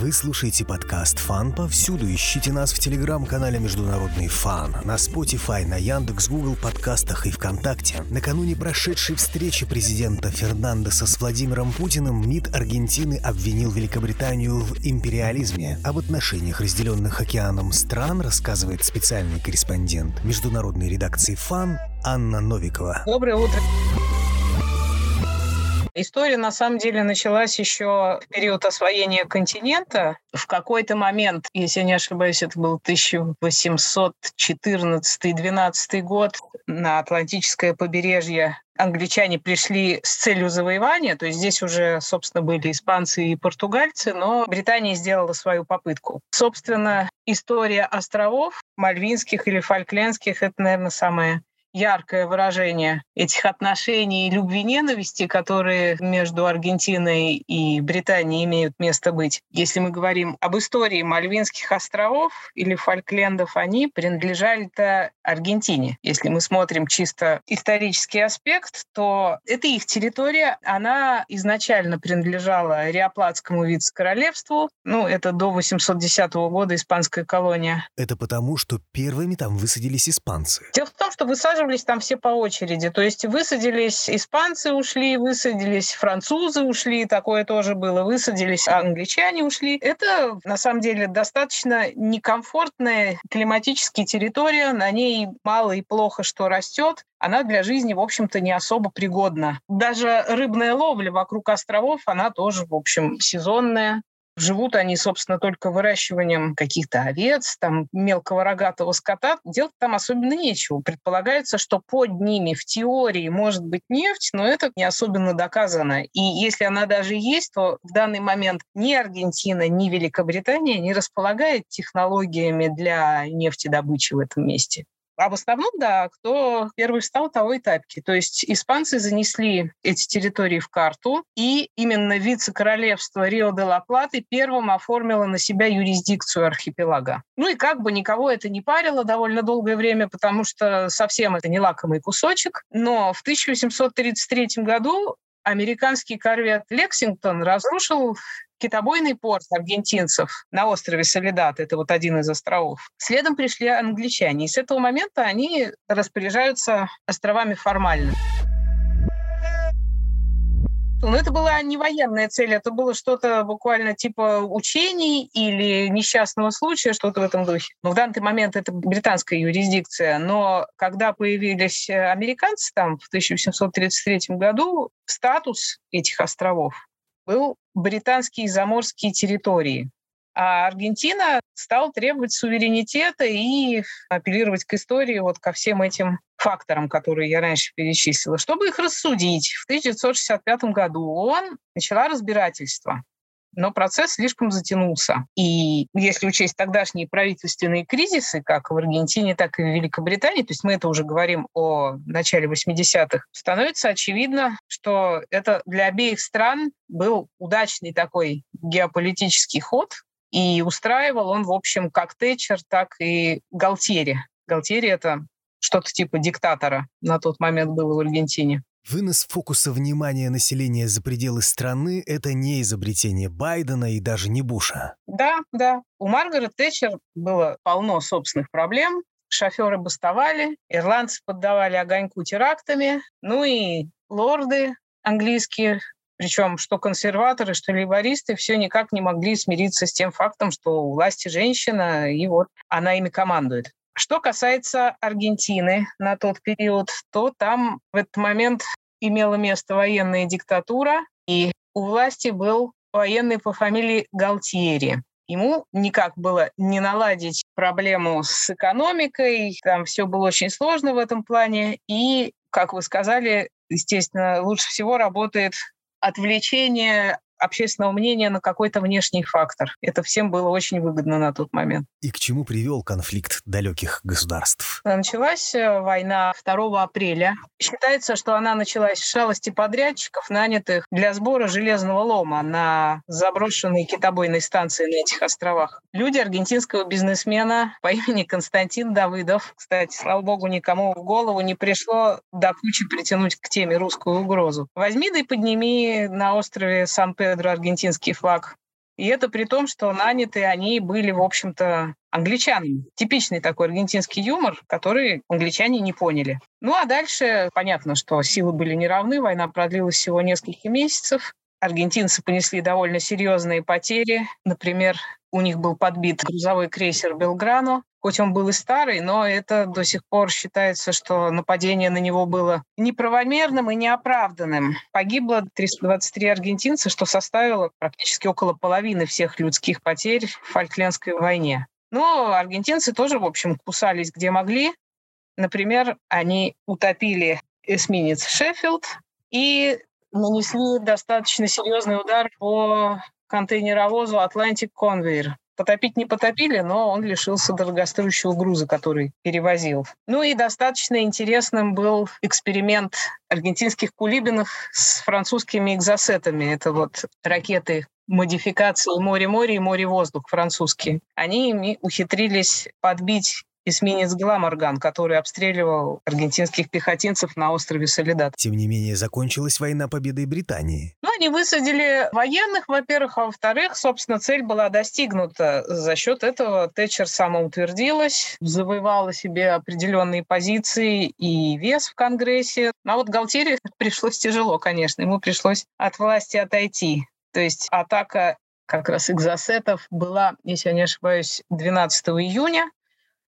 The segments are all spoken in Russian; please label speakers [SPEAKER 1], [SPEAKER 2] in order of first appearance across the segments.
[SPEAKER 1] Вы слушаете подкаст «Фан» повсюду. Ищите нас в телеграм-канале «Международный фан», на Spotify, на Яндекс, Google подкастах и ВКонтакте. Накануне прошедшей встречи президента Фернандеса с Владимиром Путиным МИД Аргентины обвинил Великобританию в империализме. Об отношениях разделенных океаном стран рассказывает специальный корреспондент международной редакции «Фан» Анна Новикова.
[SPEAKER 2] Доброе утро. История на самом деле началась еще в период освоения континента. В какой-то момент, если я не ошибаюсь, это был 1814-12 год, на Атлантическое побережье англичане пришли с целью завоевания, то есть здесь уже, собственно, были испанцы и португальцы, но Британия сделала свою попытку. Собственно, история островов, мальвинских или фольклендских, это, наверное, самая яркое выражение этих отношений любви-ненависти, которые между Аргентиной и Британией имеют место быть. Если мы говорим об истории Мальвинских островов или Фольклендов, они принадлежали-то Аргентине. Если мы смотрим чисто исторический аспект, то это их территория. Она изначально принадлежала Риоплатскому вице-королевству. Ну, это до 810 года испанская колония.
[SPEAKER 1] Это потому, что первыми там высадились испанцы.
[SPEAKER 2] Дело в том, что высаживали высаживались там все по очереди. То есть высадились испанцы ушли, высадились французы ушли, такое тоже было, высадились англичане ушли. Это на самом деле достаточно некомфортная климатическая территория, на ней мало и плохо что растет она для жизни, в общем-то, не особо пригодна. Даже рыбная ловля вокруг островов, она тоже, в общем, сезонная. Живут они, собственно, только выращиванием каких-то овец, там, мелкого рогатого скота. Делать там особенно нечего. Предполагается, что под ними в теории может быть нефть, но это не особенно доказано. И если она даже есть, то в данный момент ни Аргентина, ни Великобритания не располагает технологиями для нефтедобычи в этом месте. А в основном, да, кто первый встал, того и тапки. То есть испанцы занесли эти территории в карту, и именно вице-королевство Рио-де-ла-Платы первым оформило на себя юрисдикцию архипелага. Ну и как бы никого это не парило довольно долгое время, потому что совсем это не лакомый кусочек. Но в 1833 году американский корвет «Лексингтон» разрушил китобойный порт аргентинцев на острове Солидат, это вот один из островов. Следом пришли англичане, и с этого момента они распоряжаются островами формально. Но это была не военная цель, это было что-то буквально типа учений или несчастного случая, что-то в этом духе. Но в данный момент это британская юрисдикция. Но когда появились американцы там в 1833 году, статус этих островов был британские заморские территории. А Аргентина стала требовать суверенитета и апеллировать к истории вот ко всем этим факторам, которые я раньше перечислила. Чтобы их рассудить, в 1965 году ООН начала разбирательство но процесс слишком затянулся. И если учесть тогдашние правительственные кризисы, как в Аргентине, так и в Великобритании, то есть мы это уже говорим о начале 80-х, становится очевидно, что это для обеих стран был удачный такой геополитический ход, и устраивал он, в общем, как Тэтчер, так и Галтьери. Галтьери — это что-то типа диктатора на тот момент было в Аргентине.
[SPEAKER 1] Вынос фокуса внимания населения за пределы страны – это не изобретение Байдена и даже не Буша.
[SPEAKER 2] Да, да. У Маргарет Тэтчер было полно собственных проблем. Шоферы бастовали, ирландцы поддавали огоньку терактами, ну и лорды английские, причем что консерваторы, что лейбористы, все никак не могли смириться с тем фактом, что у власти женщина, и вот она ими командует. Что касается Аргентины на тот период, то там в этот момент имела место военная диктатура, и у власти был военный по фамилии Галтьери. Ему никак было не наладить проблему с экономикой, там все было очень сложно в этом плане, и, как вы сказали, естественно, лучше всего работает отвлечение общественного мнения на какой-то внешний фактор. Это всем было очень выгодно на тот момент.
[SPEAKER 1] И к чему привел конфликт далеких государств?
[SPEAKER 2] Началась э, война 2 апреля. Считается, что она началась с шалости подрядчиков, нанятых для сбора железного лома на заброшенной китобойной станции на этих островах. Люди аргентинского бизнесмена по имени Константин Давыдов, кстати, слава богу, никому в голову не пришло до кучи притянуть к теме русскую угрозу. Возьми да и подними на острове Сан-Педро аргентинский флаг И это при том, что наняты они были, в общем-то, англичанами. Типичный такой аргентинский юмор, который англичане не поняли. Ну а дальше понятно, что силы были неравны, война продлилась всего несколько месяцев. Аргентинцы понесли довольно серьезные потери. Например, у них был подбит грузовой крейсер «Белграно», Хоть он был и старый, но это до сих пор считается, что нападение на него было неправомерным и неоправданным. Погибло 323 аргентинца, что составило практически около половины всех людских потерь в Фольклендской войне. Но аргентинцы тоже, в общем, кусались где могли. Например, они утопили эсминец «Шеффилд» и нанесли достаточно серьезный удар по контейнеровозу «Атлантик Конвейер», Потопить не потопили, но он лишился дорогостоящего груза, который перевозил. Ну и достаточно интересным был эксперимент аргентинских кулибиных с французскими экзосетами. Это вот ракеты модификации море-море и море-воздух французские. Они ухитрились подбить эсминец «Гламорган», который обстреливал аргентинских пехотинцев на острове Солидат.
[SPEAKER 1] Тем не менее, закончилась война победой Британии.
[SPEAKER 2] Ну, они высадили военных, во-первых, а во-вторых, собственно, цель была достигнута. За счет этого Тэтчер самоутвердилась, завоевала себе определенные позиции и вес в Конгрессе. А вот Галтире пришлось тяжело, конечно. Ему пришлось от власти отойти. То есть атака как раз экзосетов была, если я не ошибаюсь, 12 июня.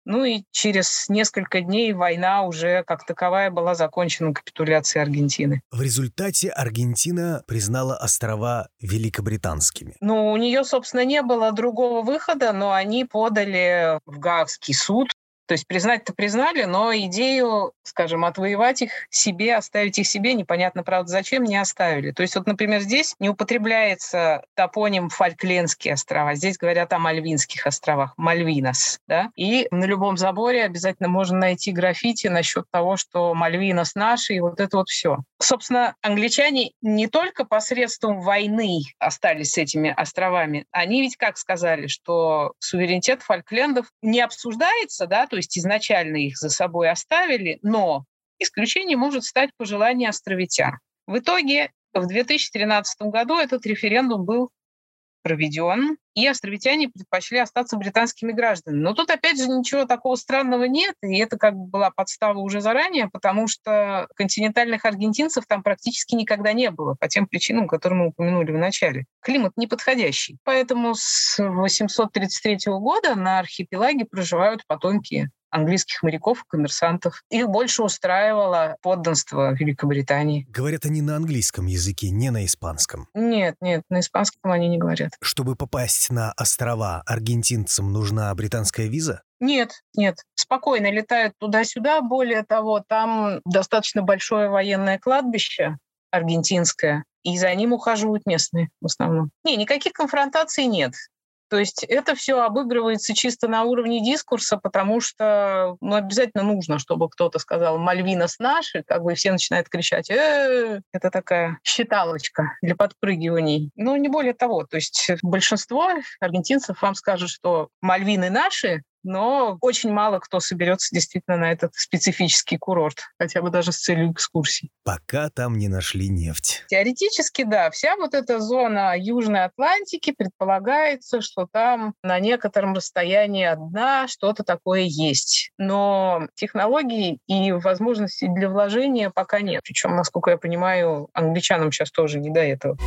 [SPEAKER 2] Ну и через несколько дней война уже как таковая была закончена капитуляцией Аргентины.
[SPEAKER 1] В результате Аргентина признала острова великобританскими.
[SPEAKER 2] Ну, у нее, собственно, не было другого выхода, но они подали в Гаагский суд то есть признать-то признали, но идею, скажем, отвоевать их себе, оставить их себе, непонятно, правда, зачем, не оставили. То есть вот, например, здесь не употребляется топоним Фольклендские острова, здесь говорят о Мальвинских островах, Мальвинос, да, и на любом заборе обязательно можно найти граффити насчет того, что Мальвинос наши, и вот это вот все. Собственно, англичане не только посредством войны остались с этими островами, они ведь как сказали, что суверенитет Фольклендов не обсуждается, да, то есть изначально их за собой оставили, но исключение может стать пожелание островитян. В итоге в 2013 году этот референдум был проведен, и островитяне предпочли остаться британскими гражданами. Но тут, опять же, ничего такого странного нет, и это как бы была подстава уже заранее, потому что континентальных аргентинцев там практически никогда не было, по тем причинам, которые мы упомянули в начале. Климат неподходящий. Поэтому с 833 года на архипелаге проживают потомки английских моряков и коммерсантов. Их больше устраивало подданство Великобритании.
[SPEAKER 1] Говорят они на английском языке, не на испанском.
[SPEAKER 2] Нет, нет, на испанском они не говорят.
[SPEAKER 1] Чтобы попасть на острова, аргентинцам нужна британская виза?
[SPEAKER 2] Нет, нет, спокойно летают туда-сюда. Более того, там достаточно большое военное кладбище аргентинское, и за ним ухаживают местные в основном. Не, никаких конфронтаций нет. То есть это все обыгрывается чисто на уровне дискурса, потому что ну, обязательно нужно, чтобы кто-то сказал «Мальвинос наши», как бы все начинают кричать Это такая считалочка для подпрыгиваний. Но не более того. То есть большинство аргентинцев вам скажут, что «Мальвины наши», но очень мало кто соберется действительно на этот специфический курорт, хотя бы даже с целью экскурсий.
[SPEAKER 1] Пока там не нашли нефть.
[SPEAKER 2] Теоретически, да. Вся вот эта зона Южной Атлантики предполагается, что там на некотором расстоянии от дна что-то такое есть. Но технологий и возможностей для вложения пока нет. Причем, насколько я понимаю, англичанам сейчас тоже не до этого.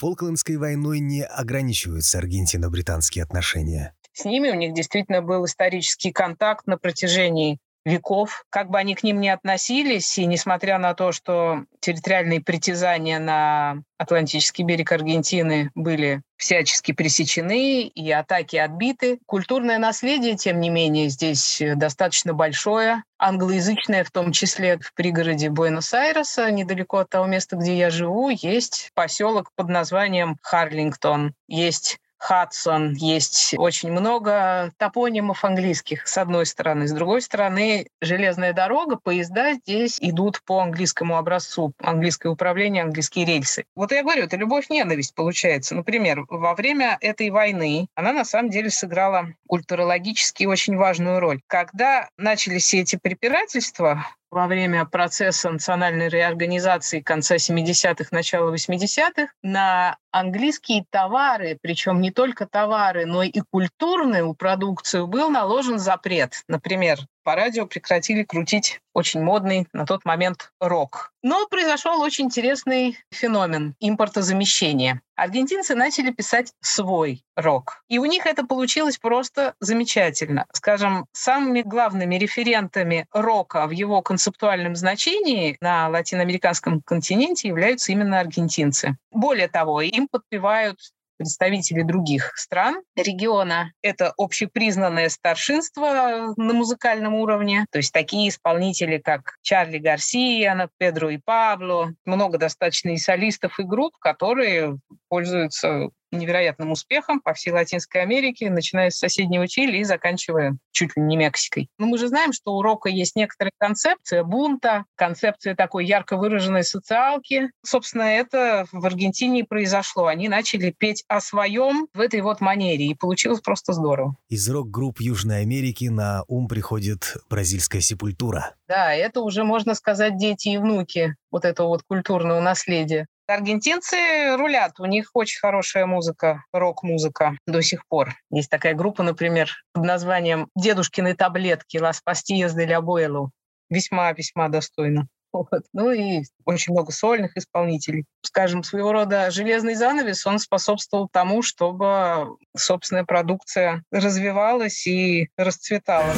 [SPEAKER 1] Фолклендской войной не ограничиваются аргентино-британские отношения.
[SPEAKER 2] С ними у них действительно был исторический контакт на протяжении веков, как бы они к ним ни относились, и несмотря на то, что территориальные притязания на Атлантический берег Аргентины были всячески пресечены и атаки отбиты. Культурное наследие, тем не менее, здесь достаточно большое, англоязычное, в том числе в пригороде Буэнос-Айреса, недалеко от того места, где я живу, есть поселок под названием Харлингтон, есть Хадсон, есть очень много топонимов английских, с одной стороны. С другой стороны, железная дорога, поезда здесь идут по английскому образцу, английское управление, английские рельсы. Вот я говорю, это любовь-ненависть получается. Например, во время этой войны она на самом деле сыграла культурологически очень важную роль. Когда начались все эти препирательства, во время процесса национальной реорганизации конца 70-х, начала 80-х на английские товары, причем не только товары, но и культурную продукцию, был наложен запрет. Например, по радио прекратили крутить очень модный на тот момент рок. Но произошел очень интересный феномен импортозамещения. Аргентинцы начали писать свой рок. И у них это получилось просто замечательно. Скажем, самыми главными референтами рока в его концептуальном значении на латиноамериканском континенте являются именно аргентинцы. Более того, им подпевают представители других стран. Региона. Это общепризнанное старшинство на музыкальном уровне, то есть такие исполнители, как Чарли Гарсия, Педро и Пабло, много достаточно и солистов, и групп, которые пользуются невероятным успехом по всей Латинской Америке, начиная с соседнего Чили и заканчивая чуть ли не Мексикой. Но мы же знаем, что у рока есть некоторая концепция бунта, концепция такой ярко выраженной социалки. Собственно, это в Аргентине и произошло. Они начали петь о своем в этой вот манере, и получилось просто здорово.
[SPEAKER 1] Из рок-групп Южной Америки на ум приходит бразильская сепультура.
[SPEAKER 2] Да, это уже, можно сказать, дети и внуки вот этого вот культурного наследия. Аргентинцы рулят, у них очень хорошая музыка, рок-музыка до сих пор. Есть такая группа, например, под названием «Дедушкины таблетки» «Las pastillas del abuelo». Весьма-весьма достойно. Вот. Ну и очень много сольных исполнителей. Скажем, своего рода железный занавес, он способствовал тому, чтобы собственная продукция развивалась и расцветала.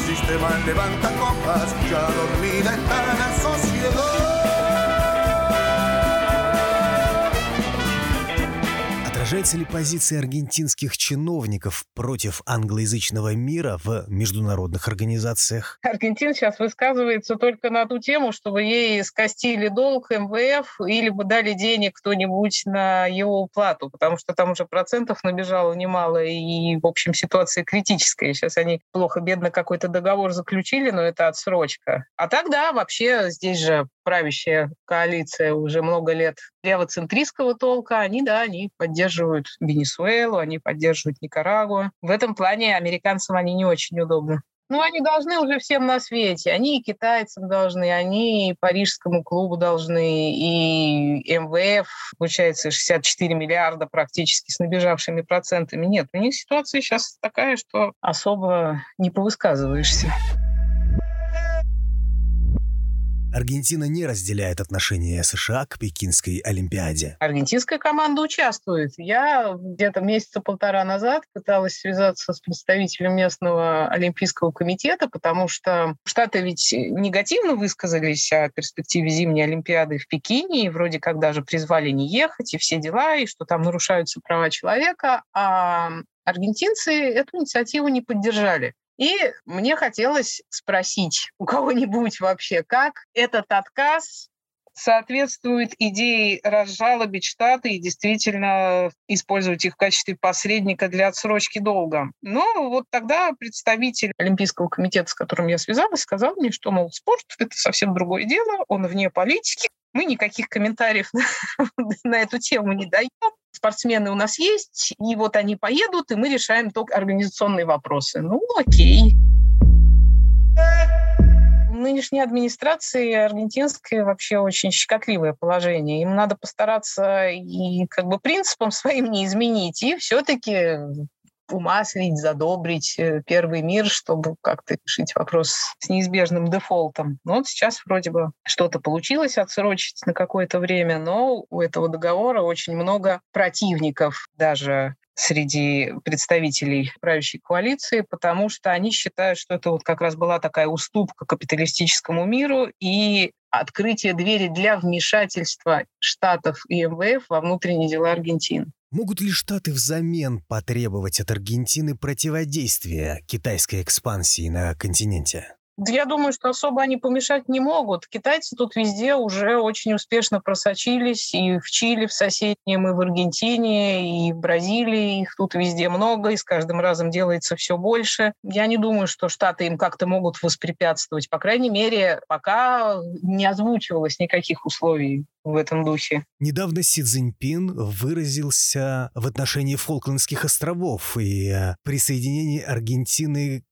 [SPEAKER 1] Отражается ли позиция аргентинских чиновников против англоязычного мира в международных организациях?
[SPEAKER 2] Аргентина сейчас высказывается только на ту тему, чтобы ей скостили долг МВФ или бы дали денег кто-нибудь на его уплату, потому что там уже процентов набежало немало, и, в общем, ситуация критическая. Сейчас они плохо-бедно какой-то договор заключили, но это отсрочка. А тогда вообще здесь же правящая коалиция уже много лет левоцентристского толка, они, да, они поддерживают Венесуэлу, они поддерживают Никарагуа. В этом плане американцам они не очень удобны. Ну, они должны уже всем на свете. Они и китайцам должны, они и Парижскому клубу должны, и МВФ, получается, 64 миллиарда практически с набежавшими процентами. Нет, у них ситуация сейчас такая, что особо не повысказываешься.
[SPEAKER 1] Аргентина не разделяет отношения США к Пекинской Олимпиаде.
[SPEAKER 2] Аргентинская команда участвует. Я где-то месяца полтора назад пыталась связаться с представителем местного Олимпийского комитета, потому что Штаты ведь негативно высказались о перспективе зимней Олимпиады в Пекине, и вроде как даже призвали не ехать, и все дела, и что там нарушаются права человека. А аргентинцы эту инициативу не поддержали. И мне хотелось спросить у кого-нибудь вообще, как этот отказ соответствует идее разжалобить Штаты и действительно использовать их в качестве посредника для отсрочки долга. Но вот тогда представитель Олимпийского комитета, с которым я связалась, сказал мне, что, мол, спорт — это совсем другое дело, он вне политики, мы никаких комментариев на эту тему не даем спортсмены у нас есть, и вот они поедут, и мы решаем только организационные вопросы. Ну, окей. В нынешней администрации аргентинской вообще очень щекотливое положение. Им надо постараться и как бы принципам своим не изменить, и все-таки умаслить, задобрить э, первый мир, чтобы как-то решить вопрос с неизбежным дефолтом. Но вот сейчас вроде бы что-то получилось отсрочить на какое-то время, но у этого договора очень много противников даже среди представителей правящей коалиции, потому что они считают, что это вот как раз была такая уступка капиталистическому миру и открытие двери для вмешательства Штатов и МВФ во внутренние дела Аргентины.
[SPEAKER 1] Могут ли Штаты взамен потребовать от Аргентины противодействия китайской экспансии на континенте?
[SPEAKER 2] Я думаю, что особо они помешать не могут. Китайцы тут везде уже очень успешно просочились. И в Чили, в соседнем, и в Аргентине, и в Бразилии. Их тут везде много, и с каждым разом делается все больше. Я не думаю, что Штаты им как-то могут воспрепятствовать. По крайней мере, пока не озвучивалось никаких условий в этом духе.
[SPEAKER 1] Недавно Си Цзиньпин выразился в отношении Фолклендских островов и присоединении Аргентины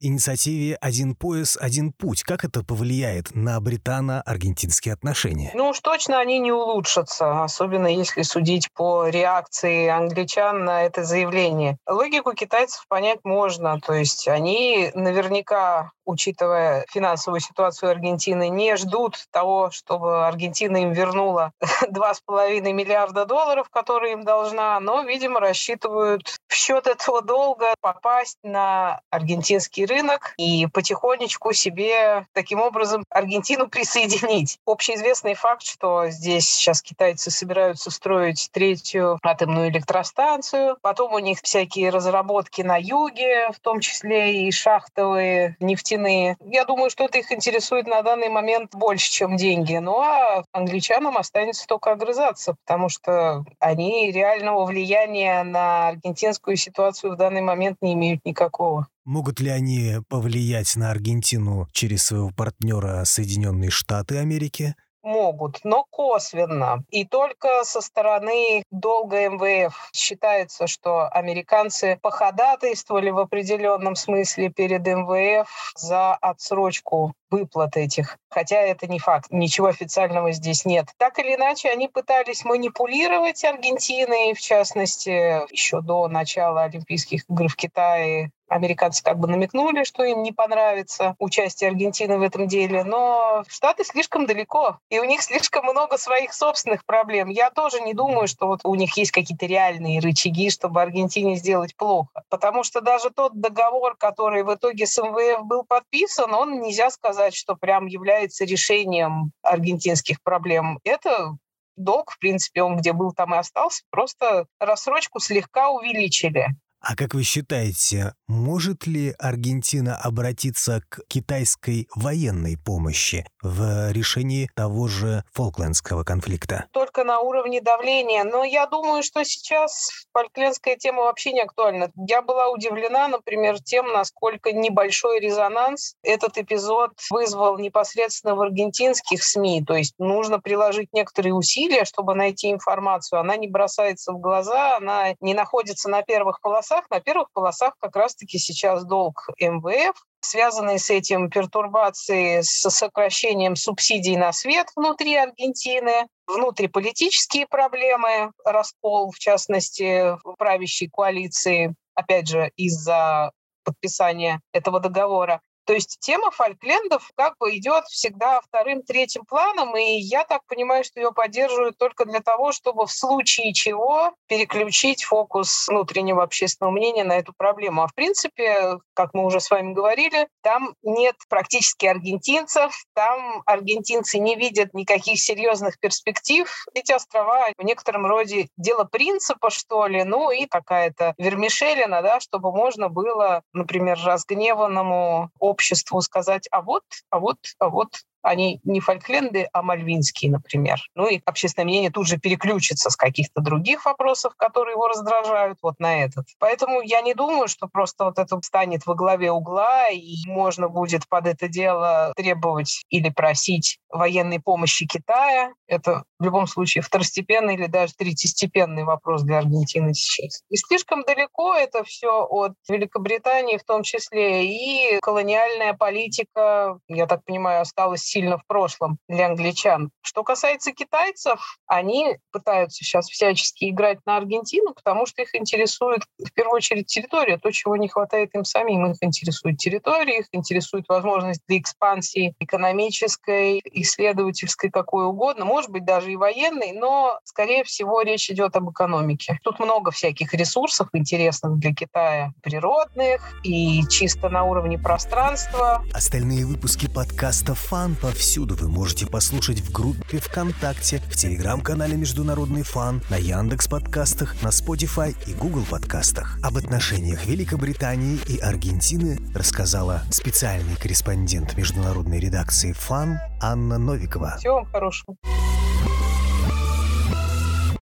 [SPEAKER 1] инициативе «Один пояс, один путь». Как это повлияет на британо-аргентинские отношения?
[SPEAKER 2] Ну уж точно они не улучшатся, особенно если судить по реакции англичан на это заявление. Логику китайцев понять можно, то есть они наверняка учитывая финансовую ситуацию Аргентины, не ждут того, чтобы Аргентина им вернула 2,5 миллиарда долларов, которые им должна, но, видимо, рассчитывают счет этого долга попасть на аргентинский рынок и потихонечку себе таким образом Аргентину присоединить. Общеизвестный факт, что здесь сейчас китайцы собираются строить третью атомную электростанцию, потом у них всякие разработки на юге, в том числе и шахтовые нефтяные. Я думаю, что это их интересует на данный момент больше, чем деньги. Ну а англичанам останется только огрызаться, потому что они реального влияния на аргентинскую ситуацию в данный момент не имеют никакого.
[SPEAKER 1] Могут ли они повлиять на Аргентину через своего партнера Соединенные Штаты Америки?
[SPEAKER 2] Могут, но косвенно. И только со стороны долга МВФ считается, что американцы походатайствовали в определенном смысле перед МВФ за отсрочку выплат этих. Хотя это не факт, ничего официального здесь нет. Так или иначе, они пытались манипулировать Аргентиной, в частности, еще до начала Олимпийских игр в Китае Американцы как бы намекнули, что им не понравится участие Аргентины в этом деле, но Штаты слишком далеко, и у них слишком много своих собственных проблем. Я тоже не думаю, что вот у них есть какие-то реальные рычаги, чтобы Аргентине сделать плохо. Потому что даже тот договор, который в итоге с МВФ был подписан, он нельзя сказать, что прям является решением аргентинских проблем. Это долг, в принципе, он где был, там и остался. Просто рассрочку слегка увеличили.
[SPEAKER 1] А как вы считаете, может ли Аргентина обратиться к китайской военной помощи в решении того же Фолклендского конфликта?
[SPEAKER 2] Только на уровне давления. Но я думаю, что сейчас фолклендская тема вообще не актуальна. Я была удивлена, например, тем, насколько небольшой резонанс этот эпизод вызвал непосредственно в аргентинских СМИ. То есть нужно приложить некоторые усилия, чтобы найти информацию. Она не бросается в глаза, она не находится на первых полосах полосах. На первых полосах как раз-таки сейчас долг МВФ, связанные с этим пертурбации с сокращением субсидий на свет внутри Аргентины, внутриполитические проблемы, раскол, в частности, в правящей коалиции, опять же, из-за подписания этого договора. То есть тема Фольклендов как бы идет всегда вторым-третьим планом, и я так понимаю, что ее поддерживают только для того, чтобы в случае чего переключить фокус внутреннего общественного мнения на эту проблему. А в принципе, как мы уже с вами говорили, там нет практически аргентинцев, там аргентинцы не видят никаких серьезных перспектив. Эти острова в некотором роде дело принципа, что ли, ну и какая-то вермишелина, да, чтобы можно было, например, разгневанному обществу сказать, а вот, а вот, а вот они не Фолькленды, а мальвинские, например. Ну и общественное мнение тут же переключится с каких-то других вопросов, которые его раздражают, вот на этот. Поэтому я не думаю, что просто вот это станет во главе угла, и можно будет под это дело требовать или просить военной помощи Китая. Это в любом случае второстепенный или даже третьестепенный вопрос для Аргентины сейчас. И слишком далеко это все от Великобритании в том числе, и колониальная политика, я так понимаю, осталась сильно в прошлом для англичан. Что касается китайцев, они пытаются сейчас всячески играть на Аргентину, потому что их интересует в первую очередь территория, то, чего не хватает им самим. Их интересует территория, их интересует возможность для экспансии экономической, исследовательской, какой угодно, может быть, даже и военной, но, скорее всего, речь идет об экономике. Тут много всяких ресурсов интересных для Китая, природных и чисто на уровне пространства.
[SPEAKER 1] Остальные выпуски подкаста «Фан» повсюду вы можете послушать в группе ВКонтакте, в телеграм-канале «Международный фан», на Яндекс подкастах, на Spotify и Google подкастах. Об отношениях Великобритании и Аргентины рассказала специальный корреспондент международной редакции «Фан» Анна Новикова.
[SPEAKER 2] Всего вам хорошего.